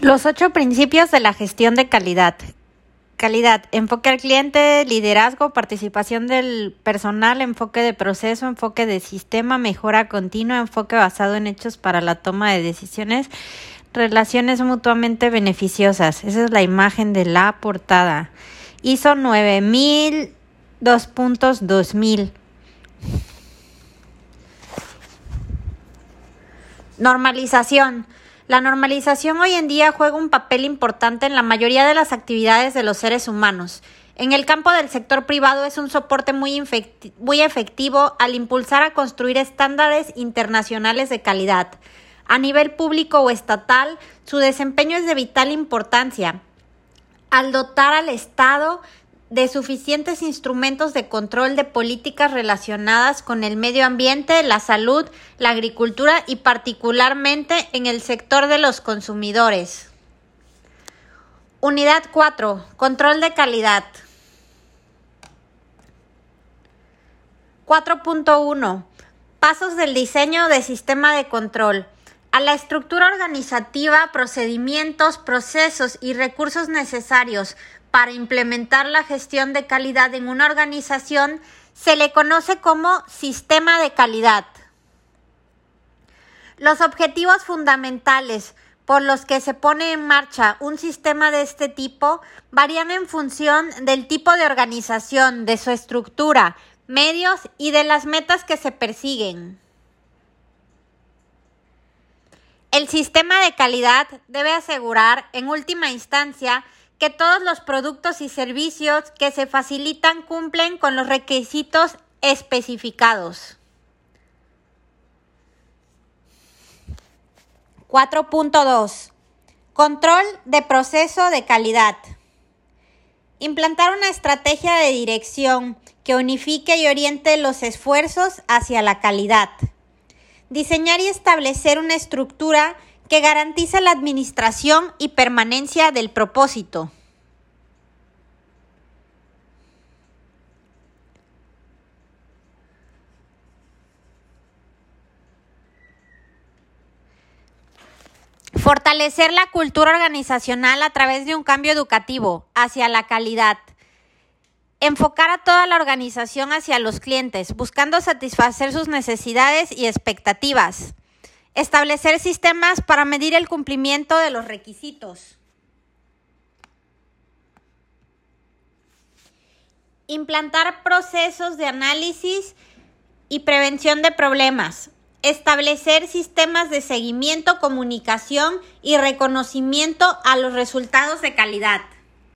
Los ocho principios de la gestión de calidad. Calidad, enfoque al cliente, liderazgo, participación del personal, enfoque de proceso, enfoque de sistema, mejora continua, enfoque basado en hechos para la toma de decisiones, relaciones mutuamente beneficiosas. Esa es la imagen de la portada. ISO 9000 2.2000. Normalización. La normalización hoy en día juega un papel importante en la mayoría de las actividades de los seres humanos. En el campo del sector privado es un soporte muy, efectivo al impulsar a construir estándares internacionales de calidad. A nivel público o estatal, su desempeño es de vital importancia. Al dotar al Estado de suficientes instrumentos de control de políticas relacionadas con el medio ambiente, la salud, la agricultura y particularmente en el sector de los consumidores. Unidad 4. Control de calidad. 4.1. Pasos del diseño de sistema de control. A la estructura organizativa, procedimientos, procesos y recursos necesarios para implementar la gestión de calidad en una organización se le conoce como sistema de calidad. Los objetivos fundamentales por los que se pone en marcha un sistema de este tipo varían en función del tipo de organización, de su estructura, medios y de las metas que se persiguen. El sistema de calidad debe asegurar, en última instancia, que todos los productos y servicios que se facilitan cumplen con los requisitos especificados. 4.2. Control de proceso de calidad. Implantar una estrategia de dirección que unifique y oriente los esfuerzos hacia la calidad. Diseñar y establecer una estructura que garantiza la administración y permanencia del propósito. Fortalecer la cultura organizacional a través de un cambio educativo hacia la calidad. Enfocar a toda la organización hacia los clientes, buscando satisfacer sus necesidades y expectativas. Establecer sistemas para medir el cumplimiento de los requisitos. Implantar procesos de análisis y prevención de problemas. Establecer sistemas de seguimiento, comunicación y reconocimiento a los resultados de calidad.